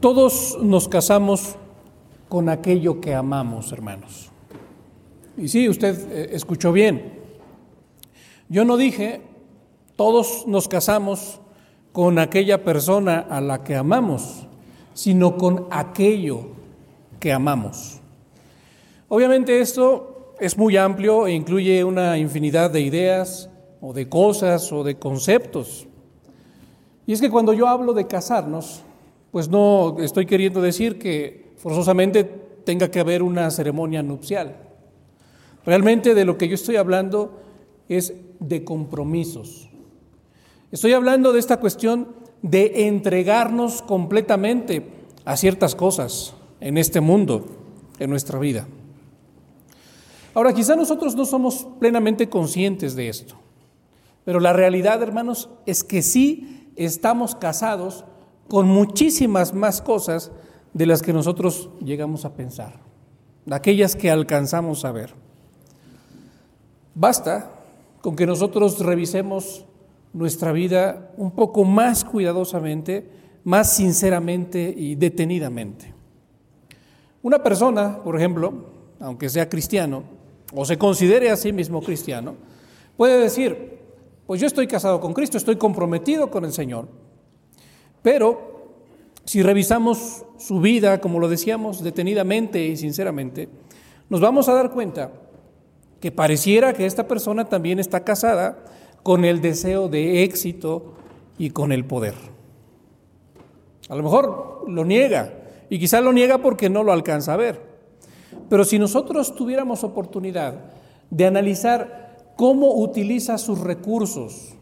Todos nos casamos con aquello que amamos, hermanos. Y sí, usted eh, escuchó bien. Yo no dije, todos nos casamos con aquella persona a la que amamos, sino con aquello que amamos. Obviamente esto es muy amplio e incluye una infinidad de ideas o de cosas o de conceptos. Y es que cuando yo hablo de casarnos, pues no estoy queriendo decir que forzosamente tenga que haber una ceremonia nupcial. Realmente de lo que yo estoy hablando es de compromisos. Estoy hablando de esta cuestión de entregarnos completamente a ciertas cosas en este mundo, en nuestra vida. Ahora, quizá nosotros no somos plenamente conscientes de esto, pero la realidad, hermanos, es que sí estamos casados con muchísimas más cosas de las que nosotros llegamos a pensar, de aquellas que alcanzamos a ver. Basta con que nosotros revisemos nuestra vida un poco más cuidadosamente, más sinceramente y detenidamente. Una persona, por ejemplo, aunque sea cristiano, o se considere a sí mismo cristiano, puede decir, pues yo estoy casado con Cristo, estoy comprometido con el Señor, pero si revisamos su vida, como lo decíamos, detenidamente y sinceramente, nos vamos a dar cuenta que pareciera que esta persona también está casada con el deseo de éxito y con el poder. A lo mejor lo niega, y quizá lo niega porque no lo alcanza a ver. Pero si nosotros tuviéramos oportunidad de analizar cómo utiliza sus recursos,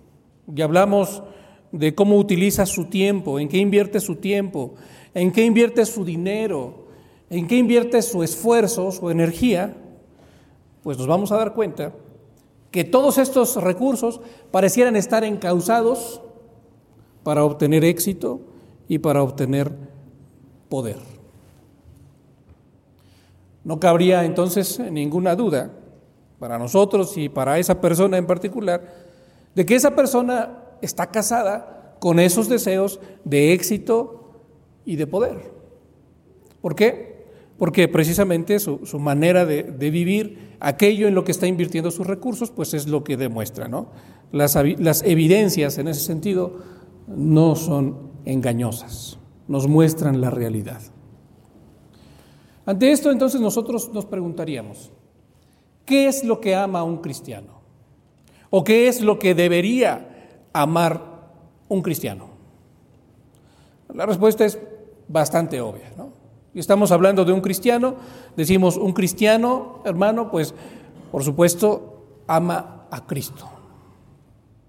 y hablamos de cómo utiliza su tiempo, en qué invierte su tiempo, en qué invierte su dinero, en qué invierte su esfuerzo, su energía, pues nos vamos a dar cuenta que todos estos recursos parecieran estar encausados para obtener éxito y para obtener poder. No cabría entonces ninguna duda para nosotros y para esa persona en particular de que esa persona está casada con esos deseos de éxito y de poder. ¿Por qué? Porque precisamente su, manera de, vivir, aquello en lo que está invirtiendo sus recursos, pues es lo que demuestra. ¿no? Las, evidencias en ese sentido no son engañosas, nos muestran la realidad. Ante esto entonces nosotros nos preguntaríamos, ¿qué es lo que ama un cristiano? ¿O qué es lo que debería amar un cristiano? La respuesta es bastante obvia. ¿no? Y estamos hablando de un cristiano, decimos un cristiano, hermano, pues por supuesto ama a Cristo.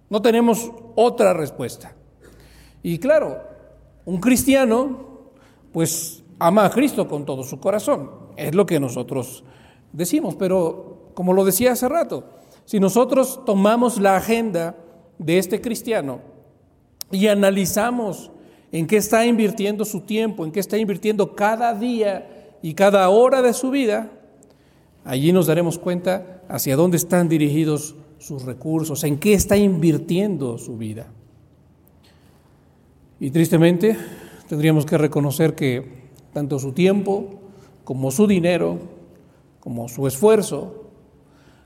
No tenemos otra respuesta. Y claro, un cristiano, pues ama a Cristo con todo su corazón. Es lo que nosotros decimos. Pero como lo decía hace rato, si nosotros tomamos la agenda de este cristiano y analizamos en qué está invirtiendo su tiempo, en qué está invirtiendo cada día y cada hora de su vida, allí nos daremos cuenta hacia dónde están dirigidos sus recursos, en qué está invirtiendo su vida. Y tristemente tendríamos que reconocer que tanto su tiempo como su dinero, como su esfuerzo,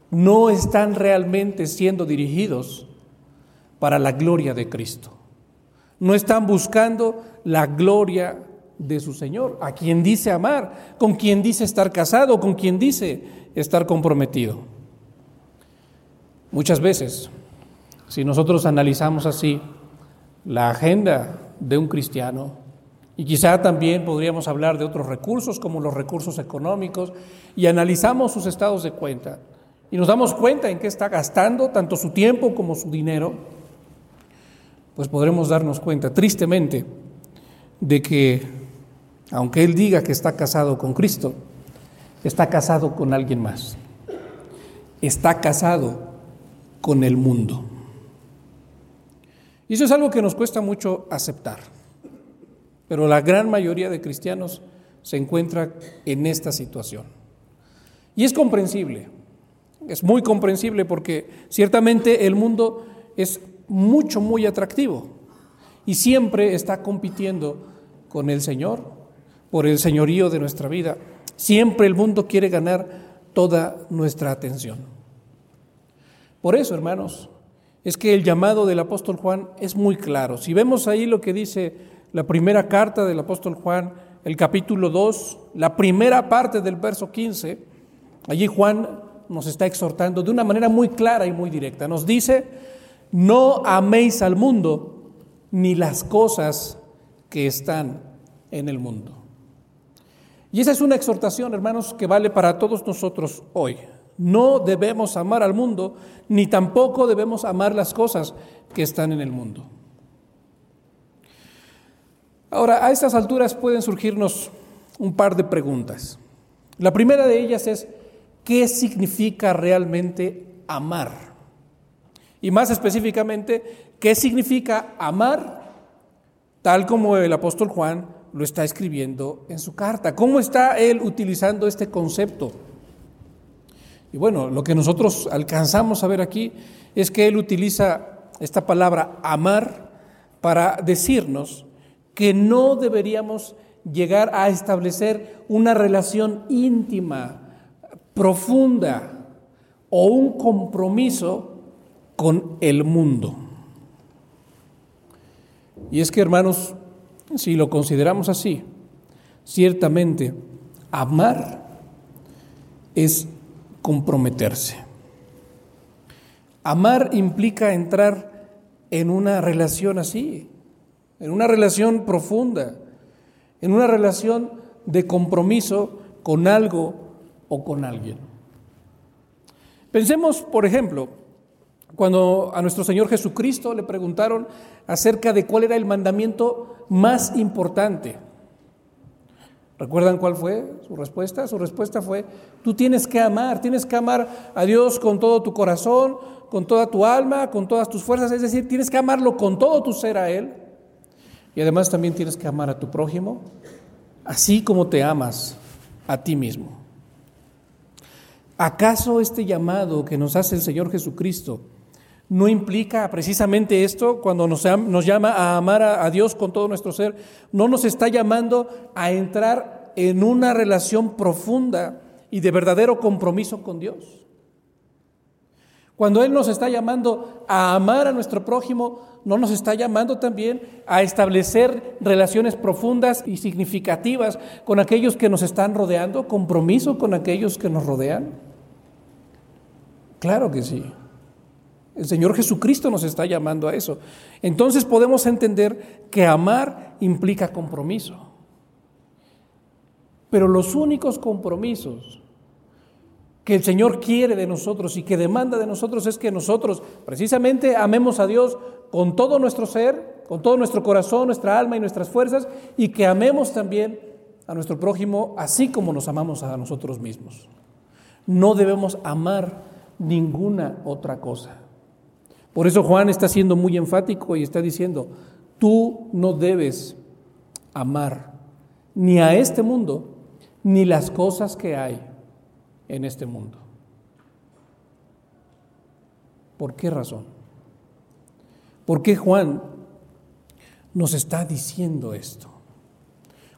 no están realmente siendo dirigidos para la gloria de Cristo. No están buscando la gloria de su Señor, a quien dice amar, con quien dice estar casado, con quien dice estar comprometido. Muchas veces, si nosotros analizamos así la agenda de un cristiano, y quizá también podríamos hablar de otros recursos como los recursos económicos, y analizamos sus estados de cuenta, y nos damos cuenta en qué está gastando tanto su tiempo como su dinero, pues podremos darnos cuenta, tristemente, de que aunque él diga que está casado con Cristo, está casado con alguien más. Está casado con el mundo. Y eso es algo que nos cuesta mucho aceptar. Pero la gran mayoría de cristianos se encuentra en esta situación. Y es comprensible, es muy comprensible porque ciertamente el mundo es mucho, muy atractivo y siempre está compitiendo con el Señor, por el señorío de nuestra vida. Siempre el mundo quiere ganar toda nuestra atención. Por eso, hermanos, es que el llamado del apóstol Juan es muy claro. Si vemos ahí lo que dice la primera carta del apóstol Juan, el capítulo 2, la primera parte del verso 15, allí Juan nos está exhortando de una manera muy clara y muy directa. Nos dice, no améis al mundo ni las cosas que están en el mundo. Y esa es una exhortación, hermanos, que vale para todos nosotros hoy. No debemos amar al mundo, ni tampoco debemos amar las cosas que están en el mundo. Ahora, a estas alturas pueden surgirnos un par de preguntas. La primera de ellas es, ¿qué significa realmente amar? Y más específicamente, ¿qué significa amar tal como el apóstol Juan lo está escribiendo en su carta? ¿Cómo está él utilizando este concepto? Y bueno, lo que nosotros alcanzamos a ver aquí es que él utiliza esta palabra amar para decirnos que no deberíamos llegar a establecer una relación íntima, profunda o un compromiso con el mundo. Y es que, hermanos, si lo consideramos así, ciertamente amar es comprometerse. Amar implica entrar en una relación así, en una relación profunda, en una relación de compromiso con algo o con alguien. Pensemos, por ejemplo, cuando a nuestro Señor Jesucristo le preguntaron acerca de cuál era el mandamiento más importante. ¿Recuerdan cuál fue su respuesta? Su respuesta fue, tú tienes que amar, tienes que amar a Dios con todo tu corazón, con toda tu alma, con todas tus fuerzas, es decir, tienes que amarlo con todo tu ser a Él. Y además también tienes que amar a tu prójimo, así como te amas a ti mismo. ¿Acaso este llamado que nos hace el Señor Jesucristo no implica precisamente esto cuando nos, llama a amar a, Dios con todo nuestro ser? ¿No nos está llamando a entrar en una relación profunda y de verdadero compromiso con Dios? Cuando Él nos está llamando a amar a nuestro prójimo, ¿no nos está llamando también a establecer relaciones profundas y significativas con aquellos que nos están rodeando? ¿Compromiso con aquellos que nos rodean? Claro que sí. El Señor Jesucristo nos está llamando a eso. Entonces podemos entender que amar implica compromiso. Pero los únicos compromisos que el Señor quiere de nosotros y que demanda de nosotros es que nosotros precisamente amemos a Dios con todo nuestro ser, con todo nuestro corazón, nuestra alma y nuestras fuerzas y que amemos también a nuestro prójimo así como nos amamos a nosotros mismos. No debemos amar ninguna otra cosa. Por eso Juan está siendo muy enfático y está diciendo, tú no debes amar ni a este mundo ni las cosas que hay en este mundo. ¿Por qué razón? ¿Por qué Juan nos está diciendo esto?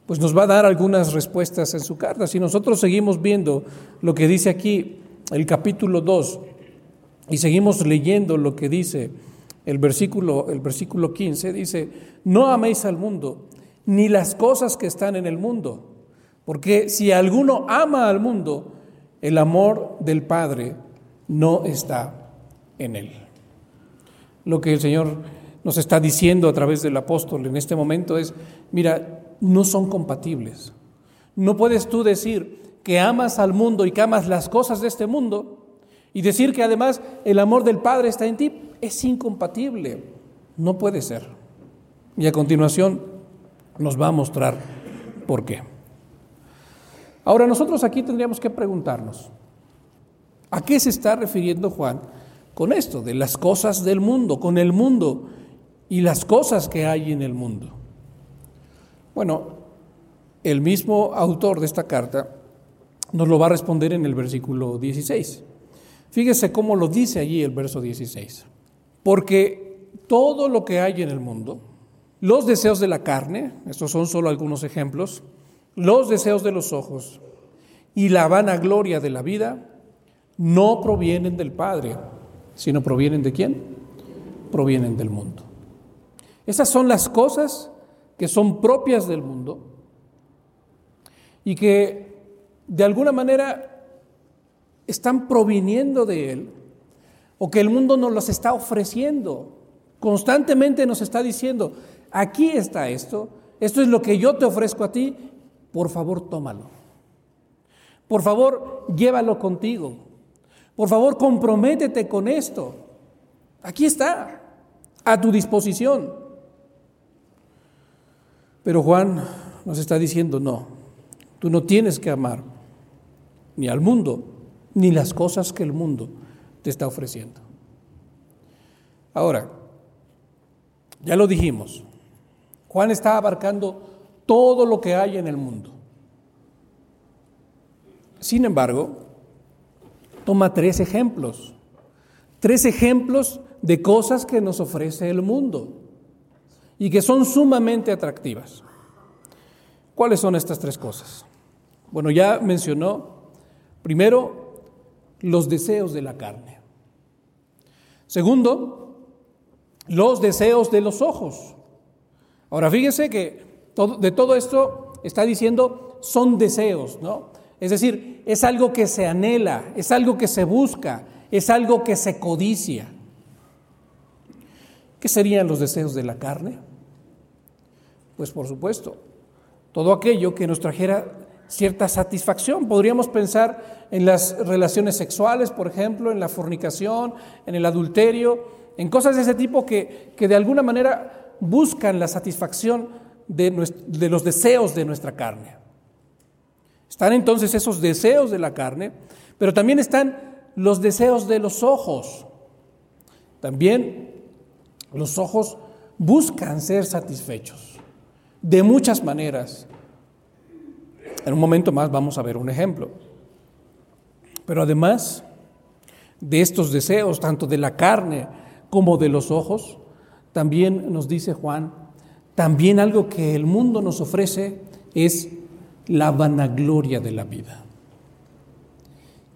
Pues nos va a dar algunas respuestas en su carta. Si nosotros seguimos viendo lo que dice aquí el capítulo 2 y seguimos leyendo lo que dice el versículo, el versículo 15, dice, no améis al mundo, ni las cosas que están en el mundo, porque si alguno ama al mundo, el amor del Padre no está en él. Lo que el Señor nos está diciendo a través del apóstol en este momento es, mira, no son compatibles. No puedes tú decir que amas al mundo y que amas las cosas de este mundo y decir que además el amor del Padre está en ti. Es incompatible. No puede ser. Y a continuación nos va a mostrar por qué. Ahora nosotros aquí tendríamos que preguntarnos, ¿a qué se está refiriendo Juan con esto, de las cosas del mundo, con el mundo y las cosas que hay en el mundo? Bueno, el mismo autor de esta carta nos lo va a responder en el versículo 16. Fíjese cómo lo dice allí el verso 16. Porque todo lo que hay en el mundo, los deseos de la carne, estos son solo algunos ejemplos, los deseos de los ojos y la vanagloria de la vida no provienen del Padre, sino provienen de quién? Provienen del mundo. Esas son las cosas que son propias del mundo y que de alguna manera están proviniendo de Él o que el mundo nos las está ofreciendo. Constantemente nos está diciendo, aquí está esto, esto es lo que yo te ofrezco a ti, por favor tómalo. Por favor, llévalo contigo. Por favor, comprométete con esto. Aquí está, a tu disposición. Pero Juan nos está diciendo, no, tú no tienes que amar ni al mundo, ni las cosas que el mundo te está ofreciendo. Ahora, ya lo dijimos, Juan está abarcando todo lo que hay en el mundo. Sin embargo, toma tres ejemplos, tres ejemplos de cosas que nos ofrece el mundo y que son sumamente atractivas. ¿Cuáles son estas tres cosas? Bueno, ya mencionó primero los deseos de la carne. Segundo, los deseos de los ojos. Ahora fíjense que de todo esto está diciendo son deseos, ¿no? Es decir, es algo que se anhela, es algo que se busca, es algo que se codicia. ¿Qué serían los deseos de la carne? Pues por supuesto, todo aquello que nos trajera cierta satisfacción. Podríamos pensar en las relaciones sexuales, por ejemplo, en la fornicación, en el adulterio, en cosas de ese tipo que, que de alguna manera buscan la satisfacción de, de los deseos de nuestra carne. Están entonces esos deseos de la carne, pero también están los deseos de los ojos. También los ojos buscan ser satisfechos de muchas maneras. En un momento más vamos a ver un ejemplo. Pero además de estos deseos, tanto de la carne como de los ojos, también nos dice Juan, también algo que el mundo nos ofrece es la vanagloria de la vida.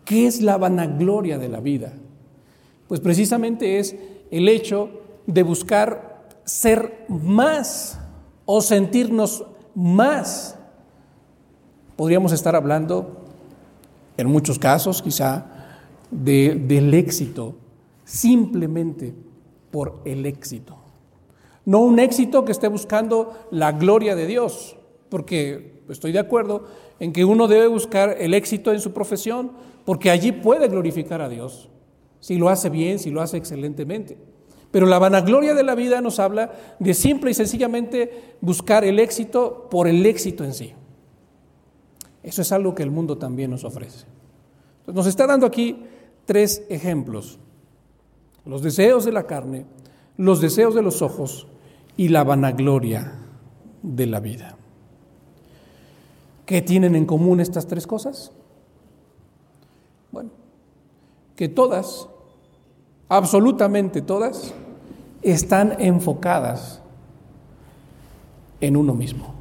¿Qué es la vanagloria de la vida? Pues precisamente es el hecho de buscar ser más o sentirnos más. Podríamos estar hablando, en muchos casos quizá, del éxito, simplemente por el éxito. No un éxito que esté buscando la gloria de Dios, porque estoy de acuerdo en que uno debe buscar el éxito en su profesión porque allí puede glorificar a Dios, si lo hace bien, si lo hace excelentemente. Pero la vanagloria de la vida nos habla de simple y sencillamente buscar el éxito por el éxito en sí. Eso es algo que el mundo también nos ofrece. nos está dando aquí tres ejemplos. Los deseos de la carne, los deseos de los ojos y la vanagloria de la vida. ¿Qué tienen en común estas tres cosas? Bueno, que todas, absolutamente todas, están enfocadas en uno mismo.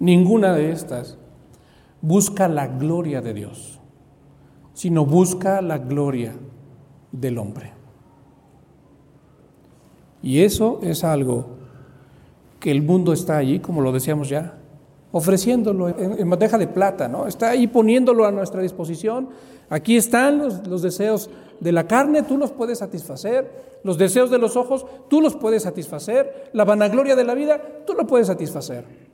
Ninguna de estas busca la gloria de Dios, sino busca la gloria del hombre. Y eso es algo que el mundo está allí, como lo decíamos ya, ofreciéndolo en, bandeja de plata, ¿no? Está ahí poniéndolo a nuestra disposición. Aquí están los, los, deseos de la carne, tú los puedes satisfacer. Los deseos de los ojos, tú los puedes satisfacer. La vanagloria de la vida, tú lo puedes satisfacer.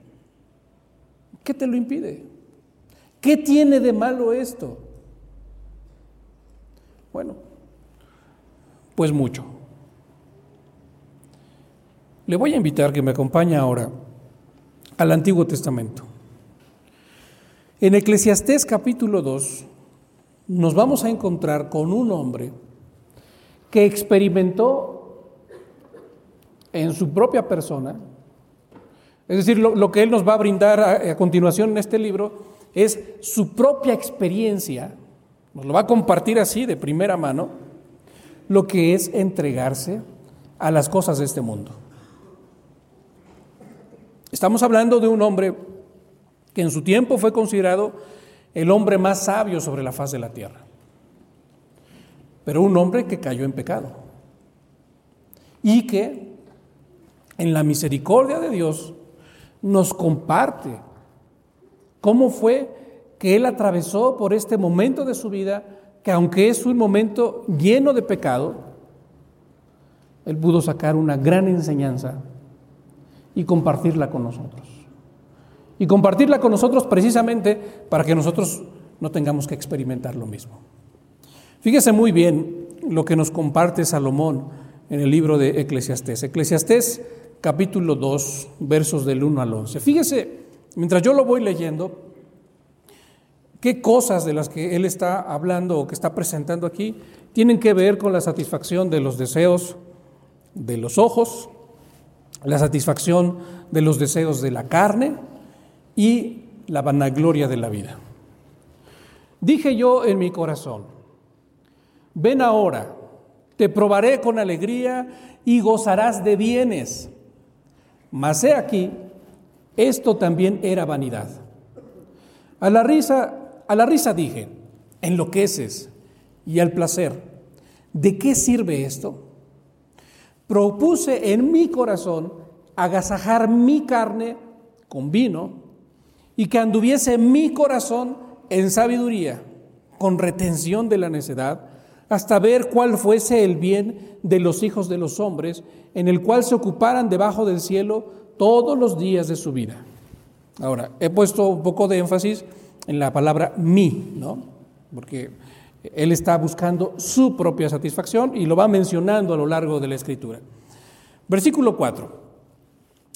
¿Qué te lo impide? ¿Qué tiene de malo esto? Bueno, pues mucho. Le voy a invitar que me acompañe ahora al Antiguo Testamento. En Eclesiastés capítulo 2 nos vamos a encontrar con un hombre que experimentó en su propia persona, es decir, lo, que él nos va a brindar a, continuación en este libro es su propia experiencia, nos lo va a compartir así de primera mano, lo que es entregarse a las cosas de este mundo. Estamos hablando de un hombre que en su tiempo fue considerado el hombre más sabio sobre la faz de la tierra, pero un hombre que cayó en pecado y que en la misericordia de Dios nos comparte cómo fue que él atravesó por este momento de su vida, que aunque es un momento lleno de pecado, él pudo sacar una gran enseñanza y compartirla con nosotros. Y compartirla con nosotros precisamente para que nosotros no tengamos que experimentar lo mismo. Fíjese muy bien lo que nos comparte Salomón en el libro de Eclesiastés. Eclesiastés capítulo 2, versos del 1 al 11. Fíjese, mientras yo lo voy leyendo, qué cosas de las que él está hablando o que está presentando aquí tienen que ver con la satisfacción de los deseos de los ojos, la satisfacción de los deseos de la carne y la vanagloria de la vida. Dije yo en mi corazón, ven ahora, te probaré con alegría y gozarás de bienes. Mas he aquí, esto también era vanidad. A la risa, a la risa dije, enloqueces, y al placer, ¿de qué sirve esto? Propuse en mi corazón agasajar mi carne con vino y que anduviese mi corazón en sabiduría, con retención de la necedad, hasta ver cuál fuese el bien de los hijos de los hombres, en el cual se ocuparan debajo del cielo todos los días de su vida. Ahora, he puesto un poco de énfasis en la palabra mi, ¿no? Porque él está buscando su propia satisfacción y lo va mencionando a lo largo de la escritura. Versículo 4.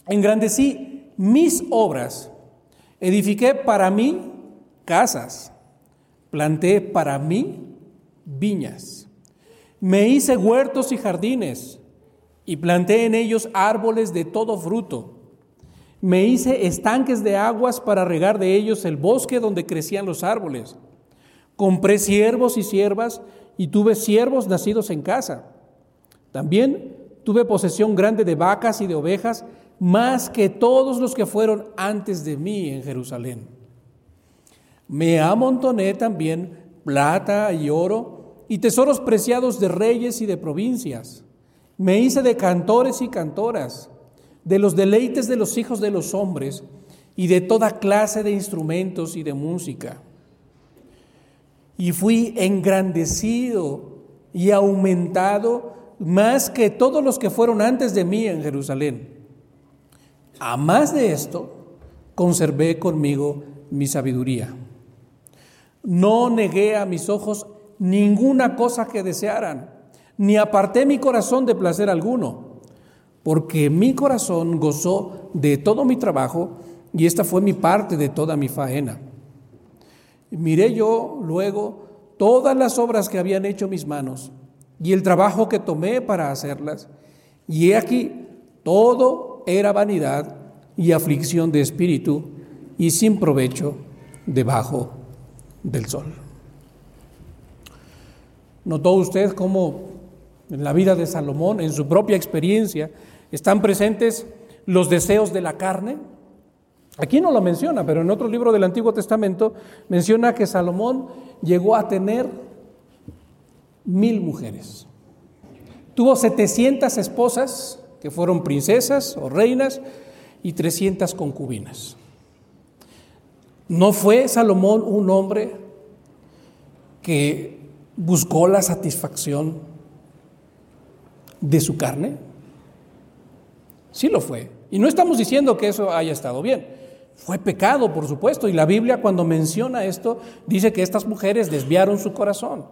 Engrandecí mis obras, edifiqué para mí casas, planté para mí viñas, me hice huertos y jardines y planté en ellos árboles de todo fruto. Me hice estanques de aguas para regar de ellos el bosque donde crecían los árboles. Compré siervos y siervas y tuve siervos nacidos en casa. También tuve posesión grande de vacas y de ovejas, más que todos los que fueron antes de mí en Jerusalén. Me amontoné también plata y oro y tesoros preciados de reyes y de provincias. Me hice de cantores y cantoras, de los deleites de los hijos de los hombres y de toda clase de instrumentos y de música y fui engrandecido y aumentado más que todos los que fueron antes de mí en Jerusalén. A más de esto, conservé conmigo mi sabiduría. No negué a mis ojos ninguna cosa que desearan, ni aparté mi corazón de placer alguno, porque mi corazón gozó de todo mi trabajo y esta fue mi parte de toda mi faena. Miré yo luego todas las obras que habían hecho mis manos y el trabajo que tomé para hacerlas, y he aquí, todo era vanidad y aflicción de espíritu y sin provecho debajo del sol. ¿Notó usted cómo en la vida de Salomón, en su propia experiencia, están presentes los deseos de la carne? Aquí no lo menciona, pero en otro libro del Antiguo Testamento menciona que Salomón llegó a tener mil mujeres. Tuvo 700 esposas, que fueron princesas o reinas, y 300 concubinas. ¿No fue Salomón un hombre que buscó la satisfacción de su carne? Sí lo fue. Y no estamos diciendo que eso haya estado bien. Fue pecado, por supuesto, y la Biblia cuando menciona esto dice que estas mujeres desviaron su corazón,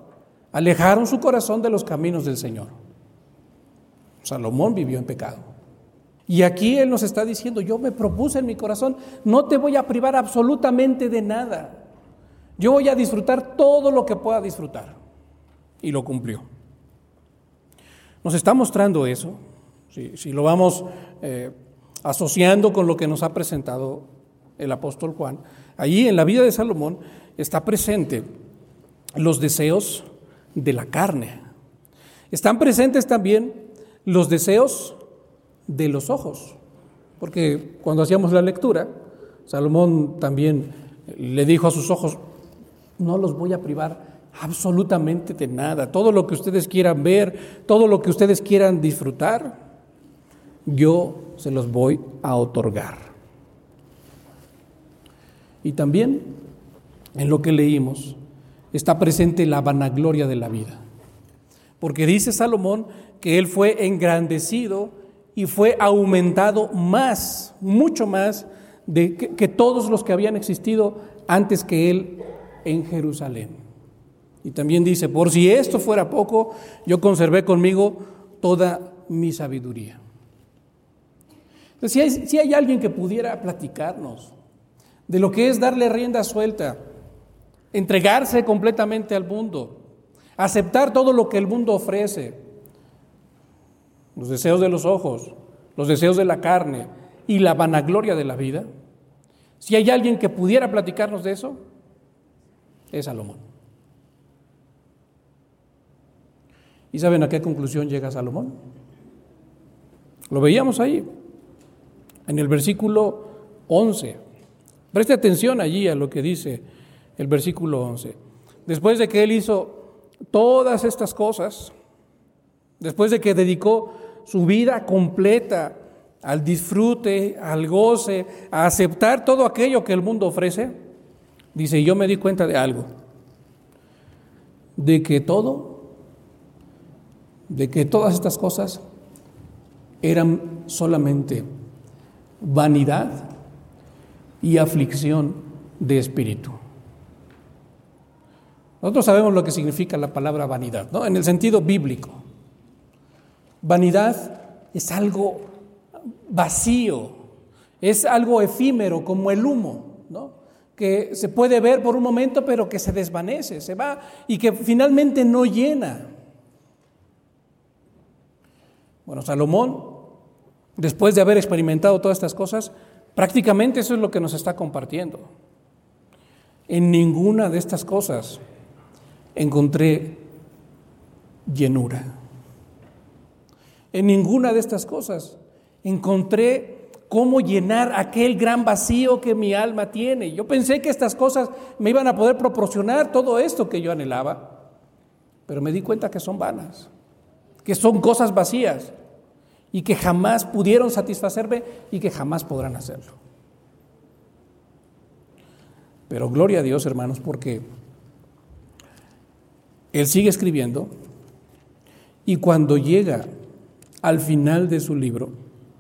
alejaron su corazón de los caminos del Señor. Salomón vivió en pecado. Y aquí Él nos está diciendo, yo me propuse en mi corazón, no te voy a privar absolutamente de nada. Yo voy a disfrutar todo lo que pueda disfrutar. Y lo cumplió. Nos está mostrando eso, si, lo vamos eh, asociando con lo que nos ha presentado el apóstol Juan, allí en la vida de Salomón está presente los deseos de la carne. Están presentes también los deseos de los ojos. Porque cuando hacíamos la lectura, Salomón también le dijo a sus ojos, no los voy a privar absolutamente de nada. Todo lo que ustedes quieran ver, todo lo que ustedes quieran disfrutar, yo se los voy a otorgar. Y también en lo que leímos está presente la vanagloria de la vida. Porque dice Salomón que él fue engrandecido y fue aumentado más, mucho más, de que, que todos los que habían existido antes que él en Jerusalén. Y también dice, por si esto fuera poco, yo conservé conmigo toda mi sabiduría. si, hay, si hay alguien que pudiera platicarnos de lo que es darle rienda suelta, entregarse completamente al mundo, aceptar todo lo que el mundo ofrece, los deseos de los ojos, los deseos de la carne y la vanagloria de la vida, si hay alguien que pudiera platicarnos de eso, es Salomón. ¿Y saben a qué conclusión llega Salomón? Lo veíamos ahí, en el versículo 11. Preste atención allí a lo que dice el versículo 11. Después de que él hizo todas estas cosas, después de que dedicó su vida completa al disfrute, al goce, a aceptar todo aquello que el mundo ofrece, dice, yo me di cuenta de algo, de que todo de que todas estas cosas eran solamente vanidad y aflicción de espíritu. Nosotros sabemos lo que significa la palabra vanidad, ¿no? En el sentido bíblico. Vanidad es algo vacío, es algo efímero como el humo, ¿no? Que se puede ver por un momento pero que se desvanece, se va y que finalmente no llena. Bueno, Salomón, después de haber experimentado todas estas cosas, prácticamente eso es lo que nos está compartiendo. En ninguna de estas cosas encontré llenura. En ninguna de estas cosas encontré cómo llenar aquel gran vacío que mi alma tiene. Yo pensé que estas cosas me iban a poder proporcionar todo esto que yo anhelaba, pero me di cuenta que son vanas, que son cosas vacías y que jamás pudieron satisfacerme y que jamás podrán hacerlo. Pero gloria a Dios, hermanos, porque Él sigue escribiendo y cuando llega al final de su libro,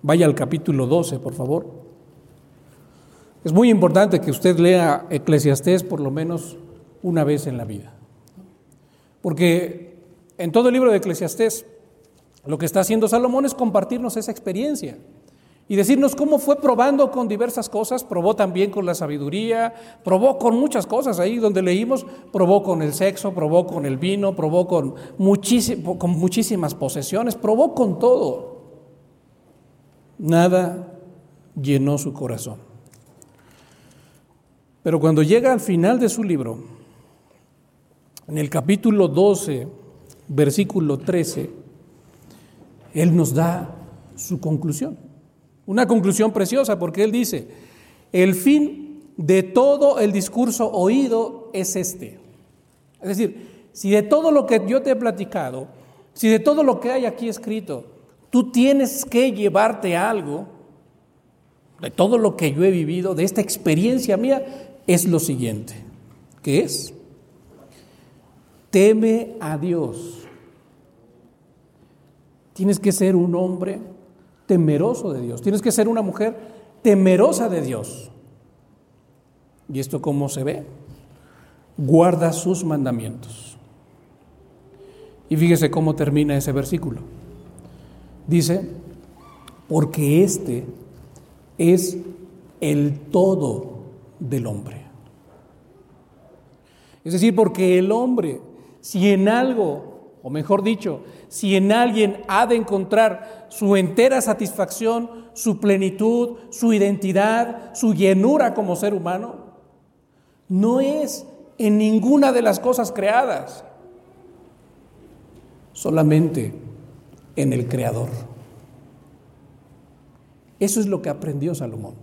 vaya al capítulo 12, por favor. Es muy importante que usted lea Eclesiastés por lo menos una vez en la vida. Porque en todo el libro de Eclesiastés lo que está haciendo Salomón es compartirnos esa experiencia y decirnos cómo fue probando con diversas cosas, probó también con la sabiduría, probó con muchas cosas, ahí donde leímos, probó con el sexo, probó con el vino, probó con, muchísimas posesiones, probó con todo. Nada llenó su corazón. Pero cuando llega al final de su libro, en el capítulo 12, versículo 13, él nos da su conclusión. Una conclusión preciosa porque Él dice, el fin de todo el discurso oído es este. Es decir, si de todo lo que yo te he platicado, si de todo lo que hay aquí escrito, tú tienes que llevarte algo, de todo lo que yo he vivido, de esta experiencia mía, es lo siguiente, que es, teme a Dios Tienes que ser un hombre temeroso de Dios. Tienes que ser una mujer temerosa de Dios. ¿Y esto cómo se ve? Guarda sus mandamientos. Y fíjese cómo termina ese versículo. Dice, porque este es el todo del hombre. Es decir, porque el hombre, si en algo o mejor dicho, si en alguien ha de encontrar su entera satisfacción, su plenitud, su identidad, su llenura como ser humano, no es en ninguna de las cosas creadas, solamente en el Creador. Eso es lo que aprendió Salomón.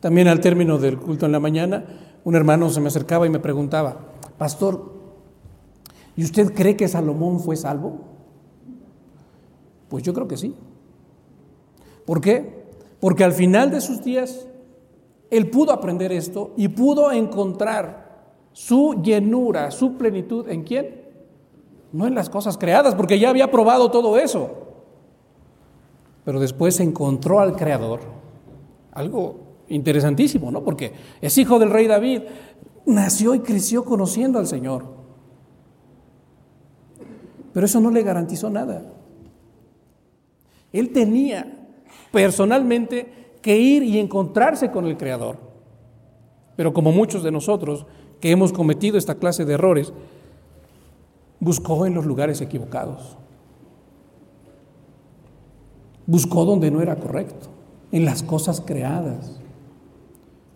También al término del culto en la mañana, un hermano se me acercaba y me preguntaba, Pastor, ¿y usted cree que Salomón fue salvo? Pues yo creo que sí. ¿Por qué? Porque al final de sus días, él pudo aprender esto y pudo encontrar su llenura, su plenitud, ¿en quién? No en las cosas creadas, porque ya había probado todo eso. Pero después encontró al Creador, algo interesantísimo, ¿no? Porque es hijo del rey David, nació y creció conociendo al Señor. Pero eso no le garantizó nada. Él tenía personalmente que ir y encontrarse con el Creador. Pero como muchos de nosotros que hemos cometido esta clase de errores, buscó en los lugares equivocados. Buscó donde no era correcto, en las cosas creadas.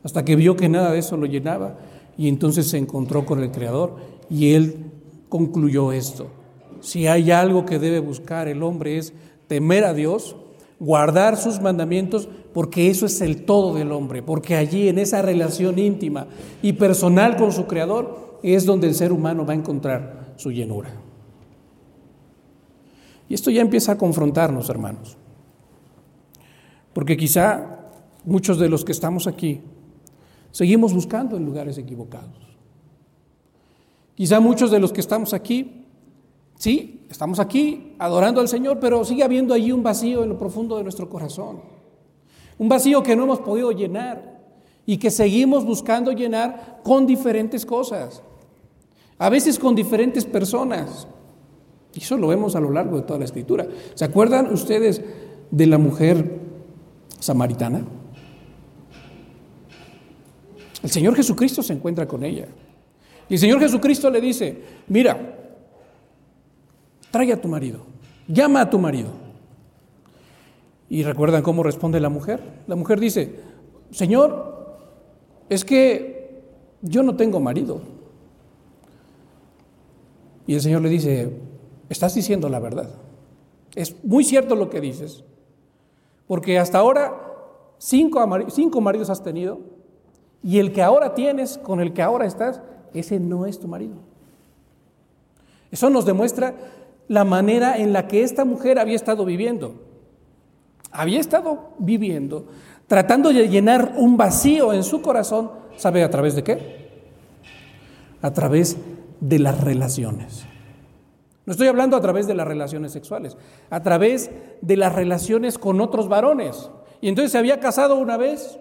Hasta que vio que nada de eso lo llenaba y entonces se encontró con el Creador y él concluyó esto. Si hay algo que debe buscar el hombre es temer a Dios, guardar sus mandamientos, porque eso es el todo del hombre, porque allí en esa relación íntima y personal con su Creador es donde el ser humano va a encontrar su llenura. Y esto ya empieza a confrontarnos, hermanos, porque quizá muchos de los que estamos aquí seguimos buscando en lugares equivocados. Quizá muchos de los que estamos aquí, sí, estamos aquí adorando al Señor, pero sigue habiendo allí un vacío en lo profundo de nuestro corazón. Un vacío que no hemos podido llenar y que seguimos buscando llenar con diferentes cosas. A veces con diferentes personas. Y eso lo vemos a lo largo de toda la escritura. ¿Se acuerdan ustedes de la mujer samaritana? El Señor Jesucristo se encuentra con ella. Y el Señor Jesucristo le dice, mira, trae a tu marido, llama a tu marido. ¿Y recuerdan cómo responde la mujer? La mujer dice, Señor, es que yo no tengo marido. Y el Señor le dice, estás diciendo la verdad. Es muy cierto lo que dices, porque hasta ahora cinco, cinco maridos has tenido y el que ahora tienes, con el que ahora estás, ese no es tu marido. Eso nos demuestra la manera en la que esta mujer había estado viviendo había estado viviendo, tratando de llenar un vacío en su corazón, ¿sabe a través de qué? A través de las relaciones. No estoy hablando a través de las relaciones sexuales, a través de las relaciones con otros varones. Y entonces se había casado una vez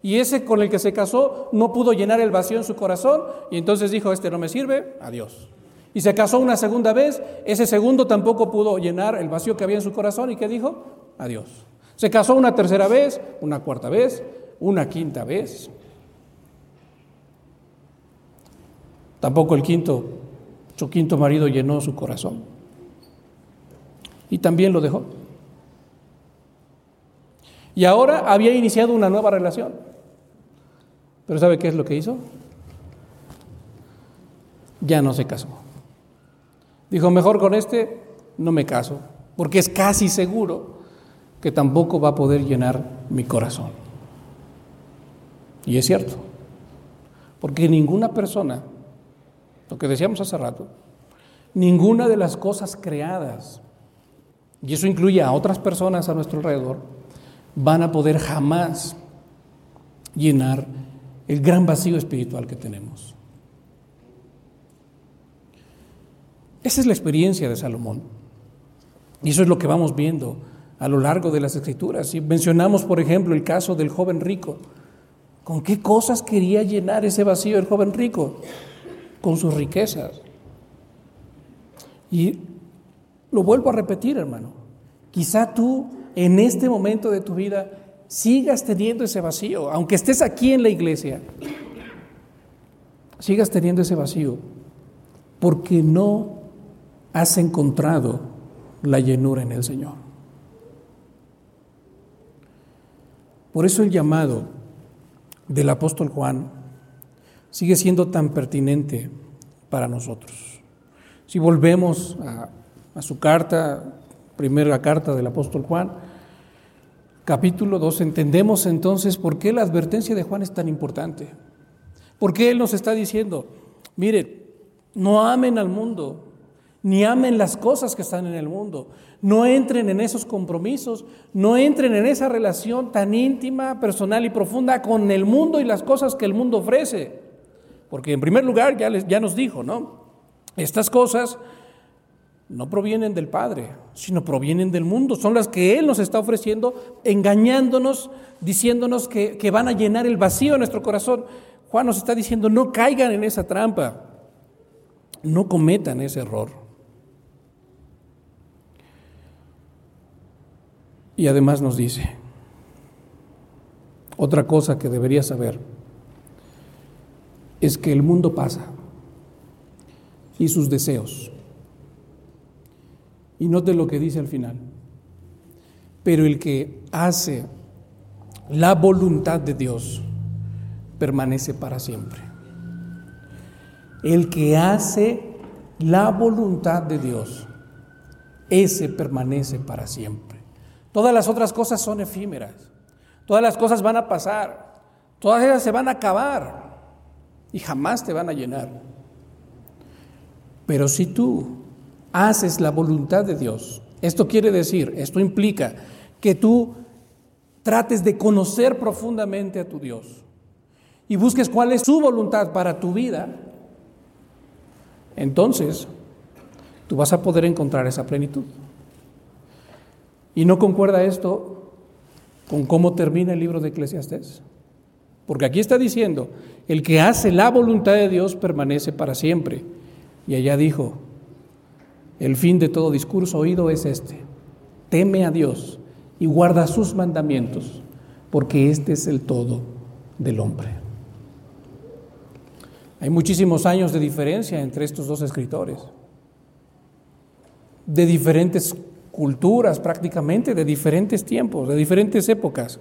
y ese con el que se casó no pudo llenar el vacío en su corazón y entonces dijo, este no me sirve, adiós. Y se casó una segunda vez, ese segundo tampoco pudo llenar el vacío que había en su corazón y ¿qué dijo? Adiós. Se casó una tercera vez, una cuarta vez, una quinta vez. Tampoco el quinto, su quinto marido llenó su corazón. Y también lo dejó. Y ahora había iniciado una nueva relación. Pero ¿sabe qué es lo que hizo? Ya no se casó. Dijo, mejor con este no me caso, porque es casi seguro que tampoco va a poder llenar mi corazón. Y es cierto, porque ninguna persona, lo que decíamos hace rato, ninguna de las cosas creadas, y eso incluye a otras personas a nuestro alrededor, van a poder jamás llenar el gran vacío espiritual que tenemos. Esa es la experiencia de Salomón. Y eso es lo que vamos viendo a lo largo de las escrituras. Y mencionamos, por ejemplo, el caso del joven rico. ¿Con qué cosas quería llenar ese vacío el joven rico? Con sus riquezas. Y lo vuelvo a repetir, hermano. Quizá tú en este momento de tu vida sigas teniendo ese vacío, aunque estés aquí en la iglesia, sigas teniendo ese vacío, porque no has encontrado la llenura en el Señor. Por eso el llamado del apóstol Juan sigue siendo tan pertinente para nosotros. Si volvemos a, su carta, primera carta del apóstol Juan, capítulo 2, entendemos entonces por qué la advertencia de Juan es tan importante. ¿Por qué él nos está diciendo, miren, no amen al mundo, ni amen las cosas que están en el mundo. No entren en esos compromisos, no entren en esa relación tan íntima, personal y profunda con el mundo y las cosas que el mundo ofrece. Porque en primer lugar ya, les, ya nos dijo, ¿no? Estas cosas no provienen del Padre, sino provienen del mundo. Son las que Él nos está ofreciendo, engañándonos, diciéndonos que, que van a llenar el vacío en nuestro corazón. Juan nos está diciendo, no caigan en esa trampa, no cometan ese error. Y además nos dice, otra cosa que debería saber es que el mundo pasa y sus deseos. Y note lo que dice al final. Pero el que hace la voluntad de Dios permanece para siempre. El que hace la voluntad de Dios, ese permanece para siempre. Todas las otras cosas son efímeras. Todas las cosas van a pasar. Todas ellas se van a acabar y jamás te van a llenar. Pero si tú haces la voluntad de Dios, esto quiere decir, esto implica que tú trates de conocer profundamente a tu Dios y busques cuál es su voluntad para tu vida, entonces tú vas a poder encontrar esa plenitud. Y no concuerda esto con cómo termina el libro de Eclesiastés. Porque aquí está diciendo, el que hace la voluntad de Dios permanece para siempre. Y allá dijo, el fin de todo discurso oído es este, teme a Dios y guarda sus mandamientos, porque este es el todo del hombre. Hay muchísimos años de diferencia entre estos dos escritores, de diferentes culturas prácticamente de diferentes tiempos, de diferentes épocas,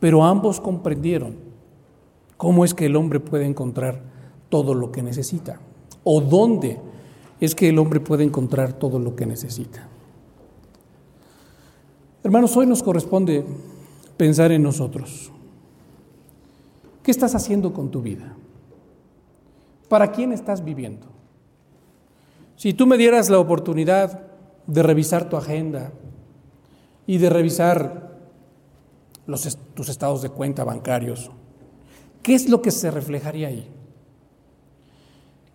pero ambos comprendieron cómo es que el hombre puede encontrar todo lo que necesita o dónde es que el hombre puede encontrar todo lo que necesita. Hermanos, hoy nos corresponde pensar en nosotros. ¿Qué estás haciendo con tu vida? ¿Para quién estás viviendo? Si tú me dieras la oportunidad de revisar tu agenda y de revisar tus estados de cuenta bancarios. ¿Qué es lo que se reflejaría ahí?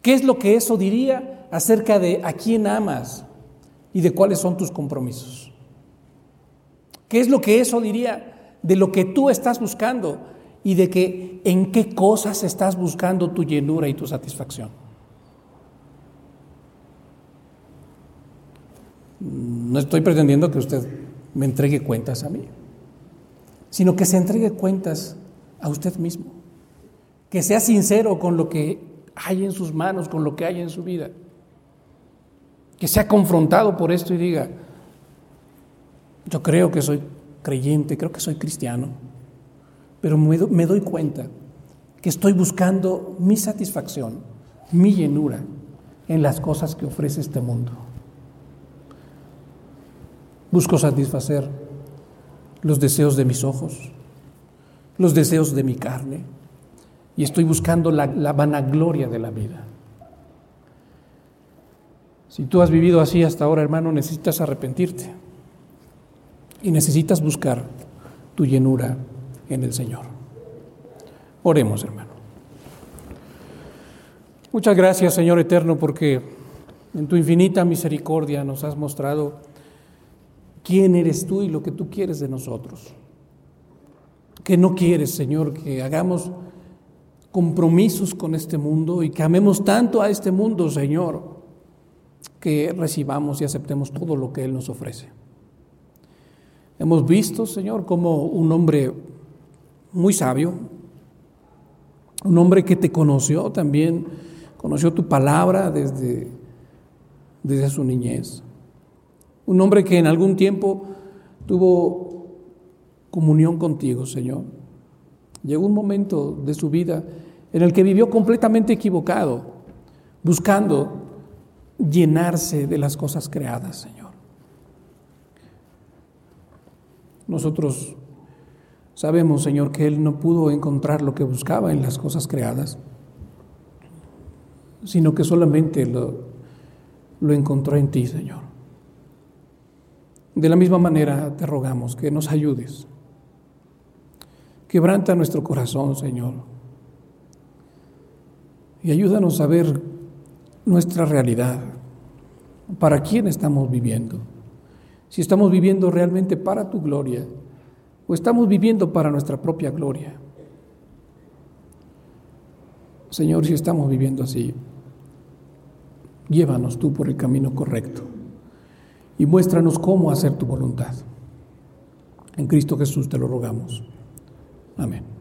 ¿Qué es lo que eso diría acerca de a quién amas y de cuáles son tus compromisos? ¿Qué es lo que eso diría de lo que tú estás buscando y de que en qué cosas estás buscando tu llenura y tu satisfacción? No estoy pretendiendo que usted me entregue cuentas a mí, sino que se entregue cuentas a usted mismo, que sea sincero con lo que hay en sus manos, con lo que hay en su vida, que sea confrontado por esto y diga, yo creo que soy creyente, creo que soy cristiano, pero me doy cuenta que estoy buscando mi satisfacción, mi llenura en las cosas que ofrece este mundo. Busco satisfacer los deseos de mis ojos, los deseos de mi carne, y estoy buscando la, vanagloria de la vida. Si tú has vivido así hasta ahora, hermano, necesitas arrepentirte y necesitas buscar tu llenura en el Señor. Oremos, hermano. Muchas gracias, Señor Eterno, porque en tu infinita misericordia nos has mostrado quién eres tú y lo que tú quieres de nosotros. Que no quieres, Señor, que hagamos compromisos con este mundo y que amemos tanto a este mundo, Señor, que recibamos y aceptemos todo lo que Él nos ofrece. Hemos visto, Señor, como un hombre muy sabio, un hombre que te conoció también, conoció tu palabra desde, desde su niñez. Un hombre que en algún tiempo tuvo comunión contigo, Señor. Llegó un momento de su vida en el que vivió completamente equivocado, buscando llenarse de las cosas creadas, Señor. Nosotros sabemos, Señor, que Él no pudo encontrar lo que buscaba en las cosas creadas, sino que solamente lo, lo encontró en ti, Señor. De la misma manera te rogamos que nos ayudes. Quebranta nuestro corazón, Señor. Y ayúdanos a ver nuestra realidad. ¿Para quién estamos viviendo? Si estamos viviendo realmente para tu gloria o estamos viviendo para nuestra propia gloria. Señor, si estamos viviendo así, llévanos tú por el camino correcto y muéstranos cómo hacer tu voluntad. En Cristo Jesús te lo rogamos. Amén.